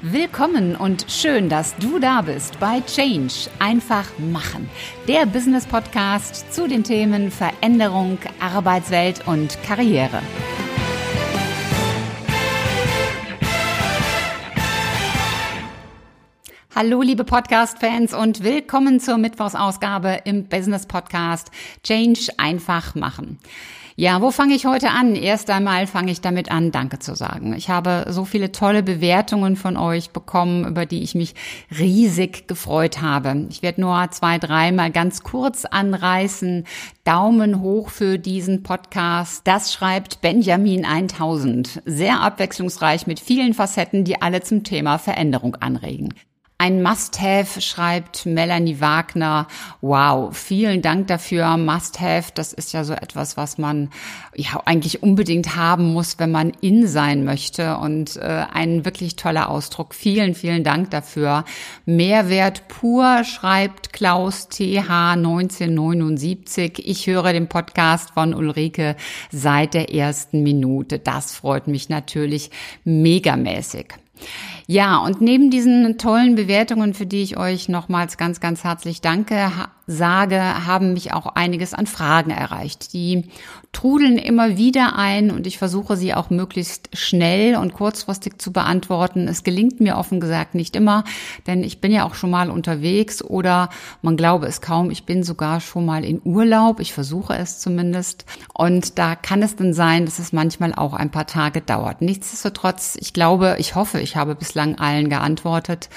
Willkommen und schön, dass du da bist bei Change. Einfach machen. Der Business Podcast zu den Themen Veränderung, Arbeitswelt und Karriere. Hallo, liebe Podcast-Fans und willkommen zur Mittwochsausgabe im Business Podcast Change einfach machen. Ja, wo fange ich heute an? Erst einmal fange ich damit an, Danke zu sagen. Ich habe so viele tolle Bewertungen von euch bekommen, über die ich mich riesig gefreut habe. Ich werde nur zwei, dreimal ganz kurz anreißen. Daumen hoch für diesen Podcast. Das schreibt Benjamin 1000. Sehr abwechslungsreich mit vielen Facetten, die alle zum Thema Veränderung anregen. Ein Must-Have, schreibt Melanie Wagner. Wow, vielen Dank dafür. Must-Have, das ist ja so etwas, was man ja eigentlich unbedingt haben muss, wenn man in sein möchte. Und äh, ein wirklich toller Ausdruck. Vielen, vielen Dank dafür. Mehrwert pur, schreibt Klaus TH 1979. Ich höre den Podcast von Ulrike seit der ersten Minute. Das freut mich natürlich megamäßig. Ja, und neben diesen tollen Bewertungen, für die ich euch nochmals ganz, ganz herzlich danke, sage, haben mich auch einiges an Fragen erreicht. Die trudeln immer wieder ein und ich versuche sie auch möglichst schnell und kurzfristig zu beantworten. Es gelingt mir offen gesagt nicht immer, denn ich bin ja auch schon mal unterwegs oder man glaube es kaum, ich bin sogar schon mal in Urlaub. Ich versuche es zumindest. Und da kann es dann sein, dass es manchmal auch ein paar Tage dauert. Nichtsdestotrotz, ich glaube, ich hoffe, ich habe bislang allen geantwortet.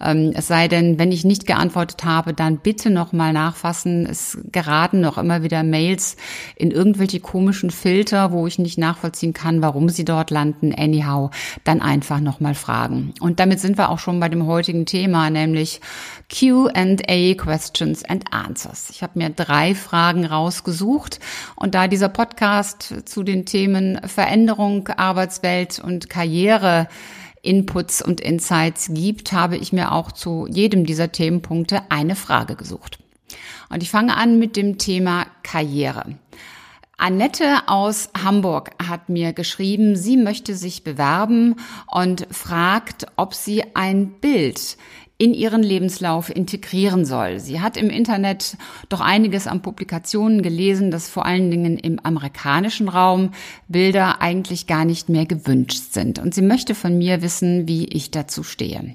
Ähm, es sei denn, wenn ich nicht geantwortet habe, dann bitte noch mal nachfassen. Es geraten noch immer wieder Mails in irgendwelche komischen Filter, wo ich nicht nachvollziehen kann, warum sie dort landen. Anyhow, dann einfach nochmal fragen. Und damit sind wir auch schon bei dem heutigen Thema, nämlich Q&A, Questions and Answers. Ich habe mir drei Fragen rausgesucht und da dieser Podcast zu den Themen Veränderung, Arbeitswelt und Karriere Inputs und Insights gibt, habe ich mir auch zu jedem dieser Themenpunkte eine Frage gesucht. Und ich fange an mit dem Thema Karriere. Annette aus Hamburg hat mir geschrieben, sie möchte sich bewerben und fragt, ob sie ein Bild in ihren Lebenslauf integrieren soll. Sie hat im Internet doch einiges an Publikationen gelesen, dass vor allen Dingen im amerikanischen Raum Bilder eigentlich gar nicht mehr gewünscht sind. Und sie möchte von mir wissen, wie ich dazu stehe.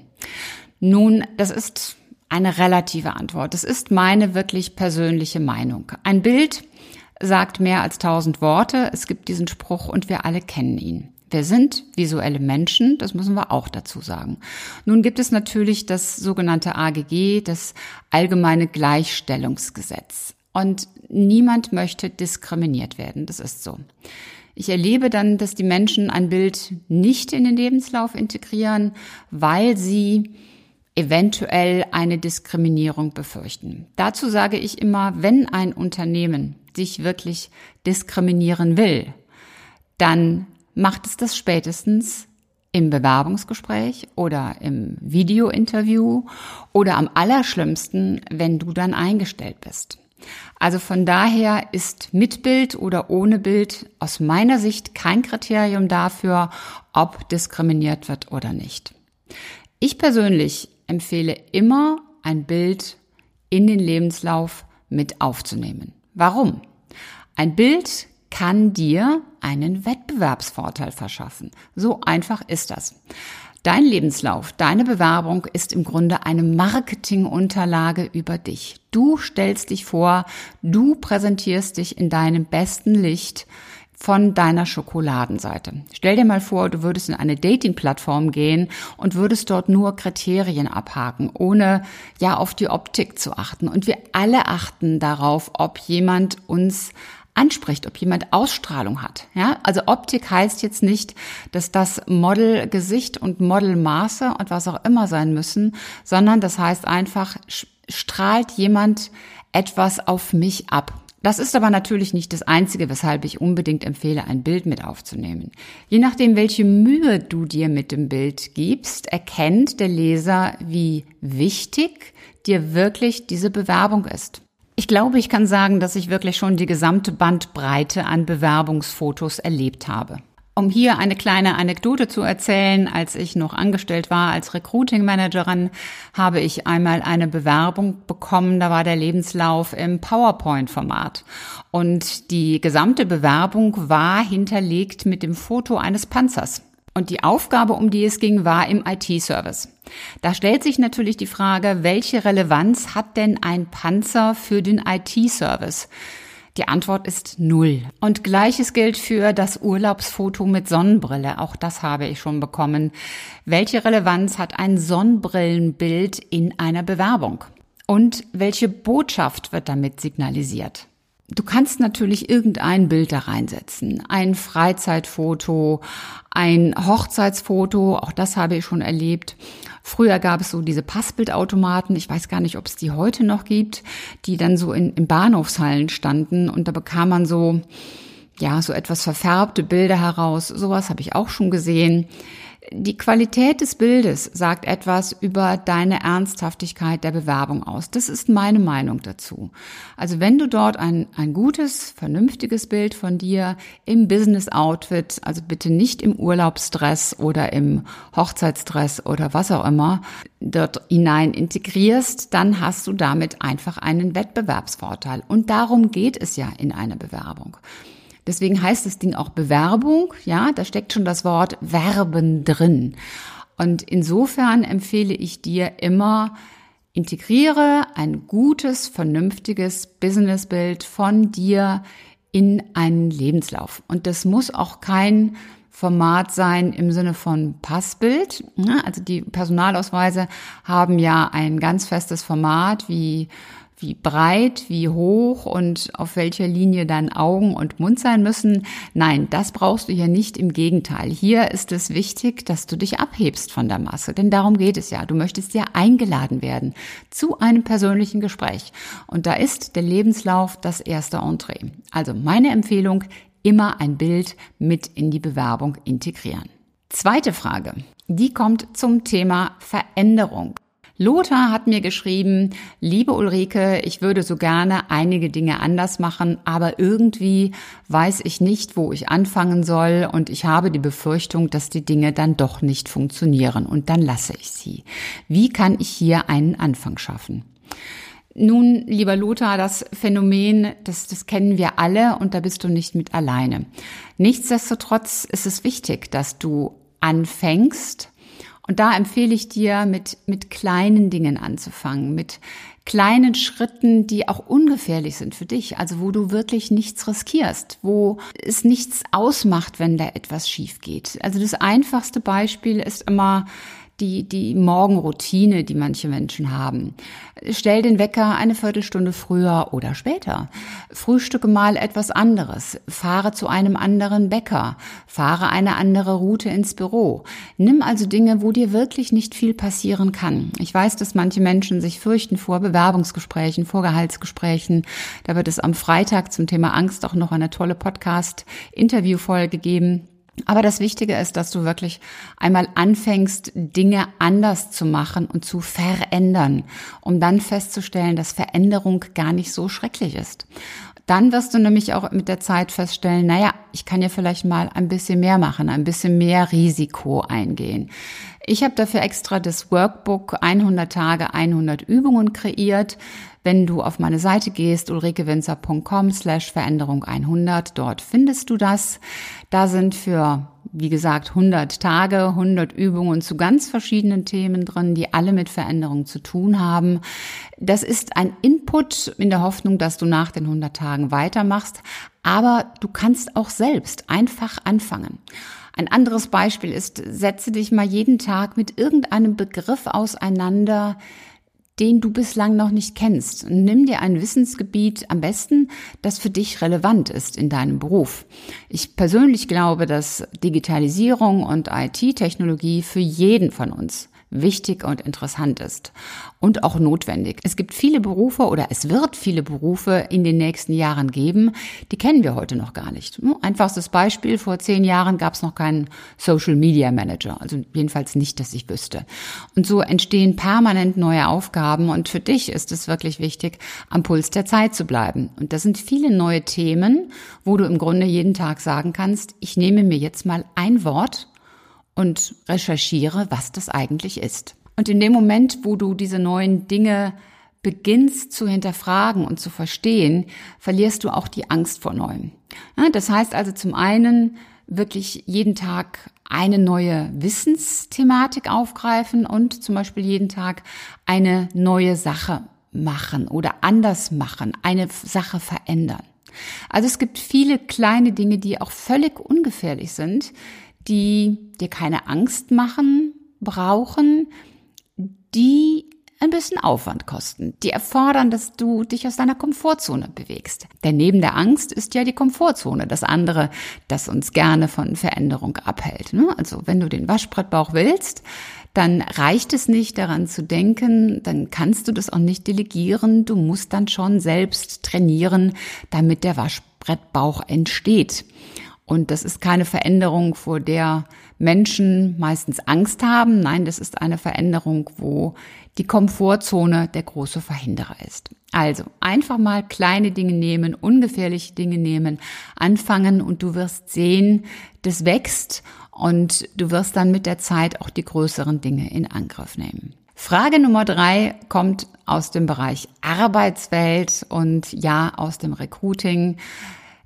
Nun, das ist eine relative Antwort. Das ist meine wirklich persönliche Meinung. Ein Bild sagt mehr als tausend Worte. Es gibt diesen Spruch und wir alle kennen ihn. Wir sind visuelle Menschen, das müssen wir auch dazu sagen. Nun gibt es natürlich das sogenannte AGG, das Allgemeine Gleichstellungsgesetz. Und niemand möchte diskriminiert werden, das ist so. Ich erlebe dann, dass die Menschen ein Bild nicht in den Lebenslauf integrieren, weil sie eventuell eine Diskriminierung befürchten. Dazu sage ich immer, wenn ein Unternehmen dich wirklich diskriminieren will, dann macht es das spätestens im Bewerbungsgespräch oder im Videointerview oder am allerschlimmsten, wenn du dann eingestellt bist. Also von daher ist mit Bild oder ohne Bild aus meiner Sicht kein Kriterium dafür, ob diskriminiert wird oder nicht. Ich persönlich empfehle immer, ein Bild in den Lebenslauf mit aufzunehmen. Warum? Ein Bild kann dir einen Wettbewerbsvorteil verschaffen. So einfach ist das. Dein Lebenslauf, deine Bewerbung ist im Grunde eine Marketingunterlage über dich. Du stellst dich vor, du präsentierst dich in deinem besten Licht von deiner Schokoladenseite. Stell dir mal vor, du würdest in eine Dating-Plattform gehen und würdest dort nur Kriterien abhaken, ohne ja auf die Optik zu achten. Und wir alle achten darauf, ob jemand uns anspricht, ob jemand Ausstrahlung hat. Ja, also Optik heißt jetzt nicht, dass das Modelgesicht und Modelmaße und was auch immer sein müssen, sondern das heißt einfach, strahlt jemand etwas auf mich ab. Das ist aber natürlich nicht das Einzige, weshalb ich unbedingt empfehle, ein Bild mit aufzunehmen. Je nachdem, welche Mühe du dir mit dem Bild gibst, erkennt der Leser, wie wichtig dir wirklich diese Bewerbung ist. Ich glaube, ich kann sagen, dass ich wirklich schon die gesamte Bandbreite an Bewerbungsfotos erlebt habe. Um hier eine kleine Anekdote zu erzählen, als ich noch angestellt war als Recruiting Managerin, habe ich einmal eine Bewerbung bekommen, da war der Lebenslauf im PowerPoint-Format. Und die gesamte Bewerbung war hinterlegt mit dem Foto eines Panzers. Und die Aufgabe, um die es ging, war im IT-Service. Da stellt sich natürlich die Frage, welche Relevanz hat denn ein Panzer für den IT-Service? Die Antwort ist null. Und gleiches gilt für das Urlaubsfoto mit Sonnenbrille. Auch das habe ich schon bekommen. Welche Relevanz hat ein Sonnenbrillenbild in einer Bewerbung? Und welche Botschaft wird damit signalisiert? Du kannst natürlich irgendein Bild da reinsetzen. Ein Freizeitfoto, ein Hochzeitsfoto, auch das habe ich schon erlebt. Früher gab es so diese Passbildautomaten, ich weiß gar nicht, ob es die heute noch gibt, die dann so in, in Bahnhofshallen standen und da bekam man so, ja, so etwas verfärbte Bilder heraus. Sowas habe ich auch schon gesehen. Die Qualität des Bildes sagt etwas über deine Ernsthaftigkeit der Bewerbung aus. Das ist meine Meinung dazu. Also wenn du dort ein, ein gutes, vernünftiges Bild von dir im Business Outfit, also bitte nicht im Urlaubsdress oder im Hochzeitsdress oder was auch immer, dort hinein integrierst, dann hast du damit einfach einen Wettbewerbsvorteil. Und darum geht es ja in einer Bewerbung. Deswegen heißt das Ding auch Bewerbung. Ja, da steckt schon das Wort Werben drin. Und insofern empfehle ich dir immer, integriere ein gutes, vernünftiges Businessbild von dir in einen Lebenslauf. Und das muss auch kein Format sein im Sinne von Passbild. Also die Personalausweise haben ja ein ganz festes Format wie wie breit, wie hoch und auf welcher Linie dann Augen und Mund sein müssen. Nein, das brauchst du hier nicht. Im Gegenteil. Hier ist es wichtig, dass du dich abhebst von der Masse. Denn darum geht es ja. Du möchtest ja eingeladen werden zu einem persönlichen Gespräch. Und da ist der Lebenslauf das erste Entree. Also meine Empfehlung, immer ein Bild mit in die Bewerbung integrieren. Zweite Frage. Die kommt zum Thema Veränderung. Lothar hat mir geschrieben, liebe Ulrike, ich würde so gerne einige Dinge anders machen, aber irgendwie weiß ich nicht, wo ich anfangen soll und ich habe die Befürchtung, dass die Dinge dann doch nicht funktionieren und dann lasse ich sie. Wie kann ich hier einen Anfang schaffen? Nun, lieber Lothar, das Phänomen, das, das kennen wir alle und da bist du nicht mit alleine. Nichtsdestotrotz ist es wichtig, dass du anfängst, und da empfehle ich dir, mit, mit kleinen Dingen anzufangen, mit kleinen Schritten, die auch ungefährlich sind für dich, also wo du wirklich nichts riskierst, wo es nichts ausmacht, wenn da etwas schief geht. Also das einfachste Beispiel ist immer, die, die Morgenroutine, die manche Menschen haben. Stell den Wecker eine Viertelstunde früher oder später. Frühstücke mal etwas anderes. Fahre zu einem anderen Bäcker. Fahre eine andere Route ins Büro. Nimm also Dinge, wo dir wirklich nicht viel passieren kann. Ich weiß, dass manche Menschen sich fürchten vor Bewerbungsgesprächen, vor Gehaltsgesprächen. Da wird es am Freitag zum Thema Angst auch noch eine tolle Podcast-Interviewfolge geben. Aber das Wichtige ist, dass du wirklich einmal anfängst, Dinge anders zu machen und zu verändern, um dann festzustellen, dass Veränderung gar nicht so schrecklich ist. Dann wirst du nämlich auch mit der Zeit feststellen, naja, ich kann ja vielleicht mal ein bisschen mehr machen, ein bisschen mehr Risiko eingehen. Ich habe dafür extra das Workbook 100 Tage, 100 Übungen kreiert. Wenn du auf meine Seite gehst, ulrikewinzer.com slash Veränderung 100, dort findest du das. Da sind für, wie gesagt, 100 Tage, 100 Übungen zu ganz verschiedenen Themen drin, die alle mit Veränderung zu tun haben. Das ist ein Input in der Hoffnung, dass du nach den 100 Tagen weitermachst. Aber du kannst auch selbst einfach anfangen. Ein anderes Beispiel ist, setze dich mal jeden Tag mit irgendeinem Begriff auseinander, den du bislang noch nicht kennst. Nimm dir ein Wissensgebiet am besten, das für dich relevant ist in deinem Beruf. Ich persönlich glaube, dass Digitalisierung und IT-Technologie für jeden von uns wichtig und interessant ist und auch notwendig. Es gibt viele Berufe oder es wird viele Berufe in den nächsten Jahren geben, die kennen wir heute noch gar nicht. Einfachstes Beispiel, vor zehn Jahren gab es noch keinen Social Media Manager, also jedenfalls nicht, dass ich wüsste. Und so entstehen permanent neue Aufgaben und für dich ist es wirklich wichtig, am Puls der Zeit zu bleiben. Und das sind viele neue Themen, wo du im Grunde jeden Tag sagen kannst, ich nehme mir jetzt mal ein Wort und recherchiere, was das eigentlich ist. Und in dem Moment, wo du diese neuen Dinge beginnst zu hinterfragen und zu verstehen, verlierst du auch die Angst vor Neuem. Das heißt also zum einen wirklich jeden Tag eine neue Wissensthematik aufgreifen und zum Beispiel jeden Tag eine neue Sache machen oder anders machen, eine Sache verändern. Also es gibt viele kleine Dinge, die auch völlig ungefährlich sind, die dir keine Angst machen, brauchen, die ein bisschen Aufwand kosten, die erfordern, dass du dich aus deiner Komfortzone bewegst. Denn neben der Angst ist ja die Komfortzone das andere, das uns gerne von Veränderung abhält. Ne? Also wenn du den Waschbrettbauch willst, dann reicht es nicht daran zu denken, dann kannst du das auch nicht delegieren, du musst dann schon selbst trainieren, damit der Waschbrettbauch entsteht. Und das ist keine Veränderung, vor der Menschen meistens Angst haben. Nein, das ist eine Veränderung, wo die Komfortzone der große Verhinderer ist. Also einfach mal kleine Dinge nehmen, ungefährliche Dinge nehmen, anfangen und du wirst sehen, das wächst und du wirst dann mit der Zeit auch die größeren Dinge in Angriff nehmen. Frage Nummer drei kommt aus dem Bereich Arbeitswelt und ja, aus dem Recruiting.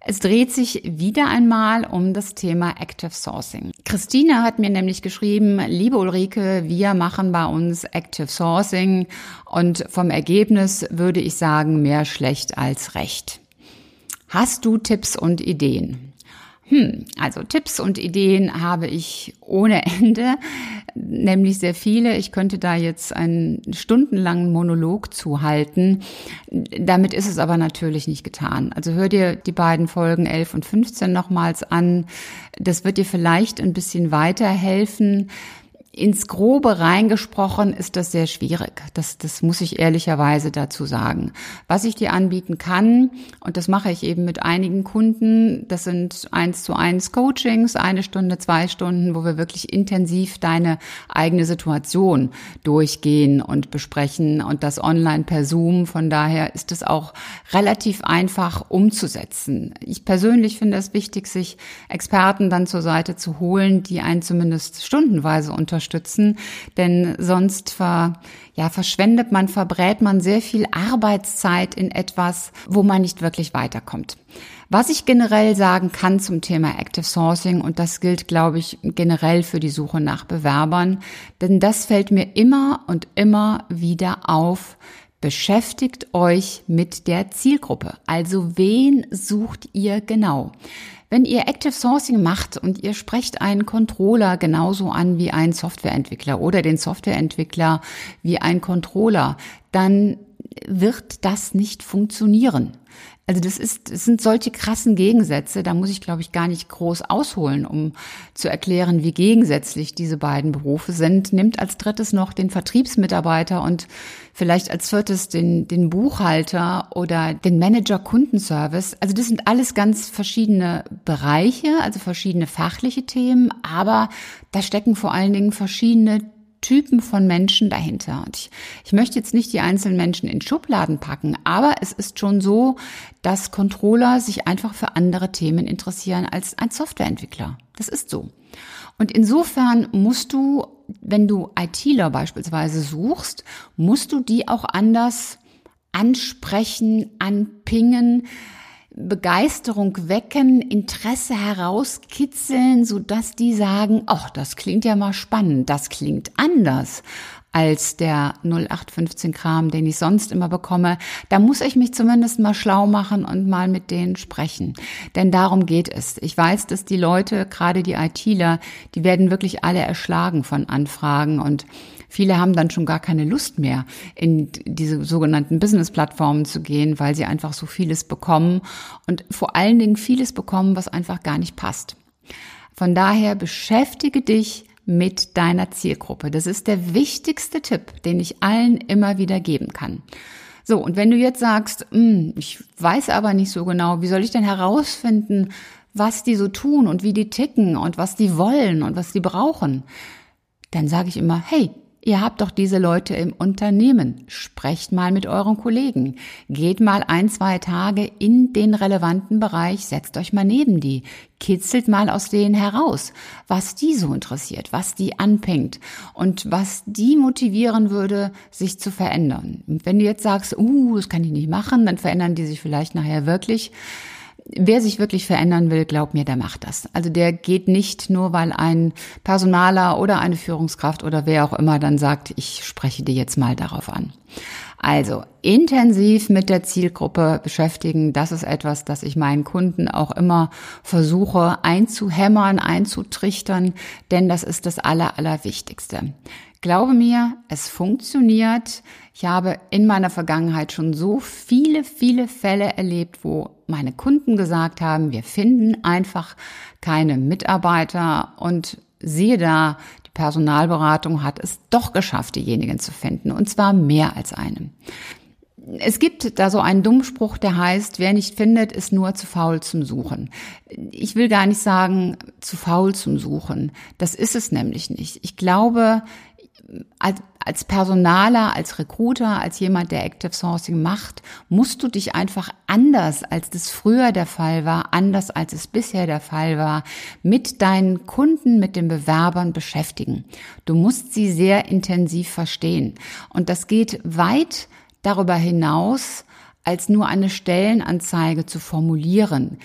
Es dreht sich wieder einmal um das Thema Active Sourcing. Christine hat mir nämlich geschrieben, liebe Ulrike, wir machen bei uns Active Sourcing und vom Ergebnis würde ich sagen, mehr schlecht als recht. Hast du Tipps und Ideen? Hm, also Tipps und Ideen habe ich ohne Ende, nämlich sehr viele. Ich könnte da jetzt einen stundenlangen Monolog zuhalten. Damit ist es aber natürlich nicht getan. Also hör dir die beiden Folgen 11 und 15 nochmals an. Das wird dir vielleicht ein bisschen weiterhelfen ins Grobe reingesprochen ist das sehr schwierig. Das, das muss ich ehrlicherweise dazu sagen. Was ich dir anbieten kann, und das mache ich eben mit einigen Kunden, das sind eins zu eins Coachings, eine Stunde, zwei Stunden, wo wir wirklich intensiv deine eigene Situation durchgehen und besprechen und das online per Zoom. Von daher ist es auch relativ einfach umzusetzen. Ich persönlich finde es wichtig, sich Experten dann zur Seite zu holen, die einen zumindest stundenweise unterstützen unterstützen, denn sonst ver, ja, verschwendet man, verbrät man sehr viel Arbeitszeit in etwas, wo man nicht wirklich weiterkommt. Was ich generell sagen kann zum Thema Active Sourcing, und das gilt, glaube ich, generell für die Suche nach Bewerbern, denn das fällt mir immer und immer wieder auf, beschäftigt euch mit der Zielgruppe. Also wen sucht ihr genau? Wenn ihr Active Sourcing macht und ihr sprecht einen Controller genauso an wie einen Softwareentwickler oder den Softwareentwickler wie ein Controller, dann wird das nicht funktionieren. Also das ist, das sind solche krassen Gegensätze, da muss ich, glaube ich, gar nicht groß ausholen, um zu erklären, wie gegensätzlich diese beiden Berufe sind. Nimmt als drittes noch den Vertriebsmitarbeiter und vielleicht als viertes den, den Buchhalter oder den Manager Kundenservice. Also das sind alles ganz verschiedene Bereiche, also verschiedene fachliche Themen, aber da stecken vor allen Dingen verschiedene Typen von Menschen dahinter. Und ich, ich möchte jetzt nicht die einzelnen Menschen in Schubladen packen, aber es ist schon so, dass Controller sich einfach für andere Themen interessieren als ein Softwareentwickler. Das ist so. Und insofern musst du, wenn du ITler beispielsweise suchst, musst du die auch anders ansprechen, anpingen, Begeisterung wecken, Interesse herauskitzeln, so dass die sagen, ach, das klingt ja mal spannend, das klingt anders als der 0815 Kram, den ich sonst immer bekomme. Da muss ich mich zumindest mal schlau machen und mal mit denen sprechen. Denn darum geht es. Ich weiß, dass die Leute, gerade die ITler, die werden wirklich alle erschlagen von Anfragen und Viele haben dann schon gar keine Lust mehr, in diese sogenannten Business-Plattformen zu gehen, weil sie einfach so vieles bekommen und vor allen Dingen vieles bekommen, was einfach gar nicht passt. Von daher beschäftige dich mit deiner Zielgruppe. Das ist der wichtigste Tipp, den ich allen immer wieder geben kann. So, und wenn du jetzt sagst, hm, ich weiß aber nicht so genau, wie soll ich denn herausfinden, was die so tun und wie die ticken und was die wollen und was die brauchen, dann sage ich immer, hey, Ihr habt doch diese Leute im Unternehmen. Sprecht mal mit euren Kollegen. Geht mal ein, zwei Tage in den relevanten Bereich, setzt euch mal neben die. Kitzelt mal aus denen heraus, was die so interessiert, was die anpingt und was die motivieren würde, sich zu verändern. Und wenn du jetzt sagst, uh, das kann ich nicht machen, dann verändern die sich vielleicht nachher wirklich wer sich wirklich verändern will, glaub mir, der macht das. Also der geht nicht nur, weil ein Personaler oder eine Führungskraft oder wer auch immer dann sagt, ich spreche dir jetzt mal darauf an. Also intensiv mit der Zielgruppe beschäftigen, das ist etwas, das ich meinen Kunden auch immer versuche einzuhämmern, einzutrichtern, denn das ist das Aller, Allerwichtigste. Glaube mir, es funktioniert. Ich habe in meiner Vergangenheit schon so viele, viele Fälle erlebt, wo meine Kunden gesagt haben, wir finden einfach keine Mitarbeiter und siehe da, die Personalberatung hat es doch geschafft, diejenigen zu finden, und zwar mehr als einem. Es gibt da so einen Dummspruch, der heißt, wer nicht findet, ist nur zu faul zum Suchen. Ich will gar nicht sagen, zu faul zum Suchen. Das ist es nämlich nicht. Ich glaube, als, als Personaler, als Recruiter, als jemand, der Active Sourcing macht, musst du dich einfach anders, als das früher der Fall war, anders als es bisher der Fall war, mit deinen Kunden, mit den Bewerbern beschäftigen. Du musst sie sehr intensiv verstehen. Und das geht weit darüber hinaus, als nur eine Stellenanzeige zu formulieren.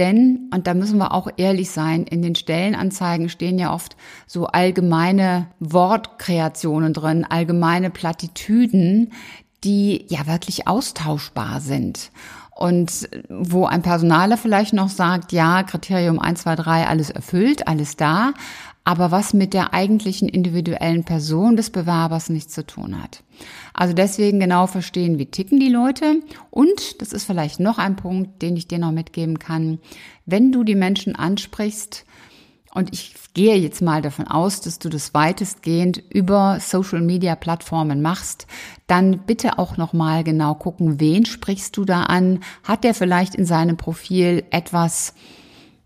Denn, und da müssen wir auch ehrlich sein, in den Stellenanzeigen stehen ja oft so allgemeine Wortkreationen drin, allgemeine Plattitüden, die ja wirklich austauschbar sind. Und wo ein Personaler vielleicht noch sagt, ja, Kriterium 1, 2, 3, alles erfüllt, alles da, aber was mit der eigentlichen individuellen Person des Bewerbers nichts zu tun hat. Also deswegen genau verstehen, wie ticken die Leute. Und, das ist vielleicht noch ein Punkt, den ich dir noch mitgeben kann, wenn du die Menschen ansprichst, und ich gehe jetzt mal davon aus, dass du das weitestgehend über Social Media Plattformen machst, dann bitte auch noch mal genau gucken, wen sprichst du da an? Hat der vielleicht in seinem Profil etwas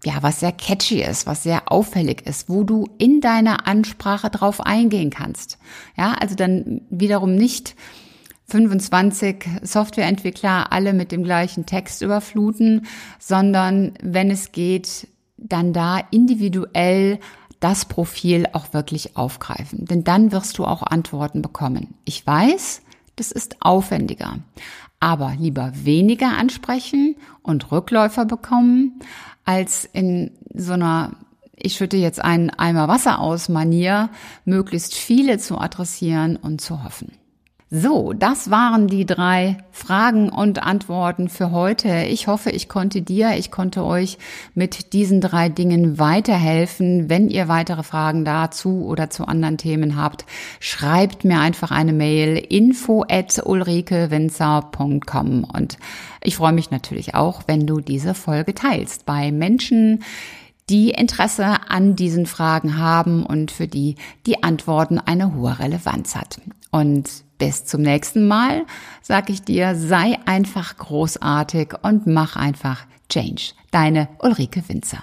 ja, was sehr catchy ist, was sehr auffällig ist, wo du in deiner Ansprache drauf eingehen kannst. Ja, also dann wiederum nicht 25 Softwareentwickler alle mit dem gleichen Text überfluten, sondern wenn es geht, dann da individuell das Profil auch wirklich aufgreifen. Denn dann wirst du auch Antworten bekommen. Ich weiß, das ist aufwendiger. Aber lieber weniger ansprechen und Rückläufer bekommen, als in so einer ich schütte jetzt einen Eimer Wasser aus Manier, möglichst viele zu adressieren und zu hoffen. So, das waren die drei Fragen und Antworten für heute. Ich hoffe, ich konnte dir, ich konnte euch mit diesen drei Dingen weiterhelfen. Wenn ihr weitere Fragen dazu oder zu anderen Themen habt, schreibt mir einfach eine Mail info at ulrikewinzer.com und ich freue mich natürlich auch, wenn du diese Folge teilst bei Menschen, die Interesse an diesen Fragen haben und für die die Antworten eine hohe Relevanz hat. Und bis zum nächsten Mal sag ich dir, sei einfach großartig und mach einfach Change. Deine Ulrike Winzer.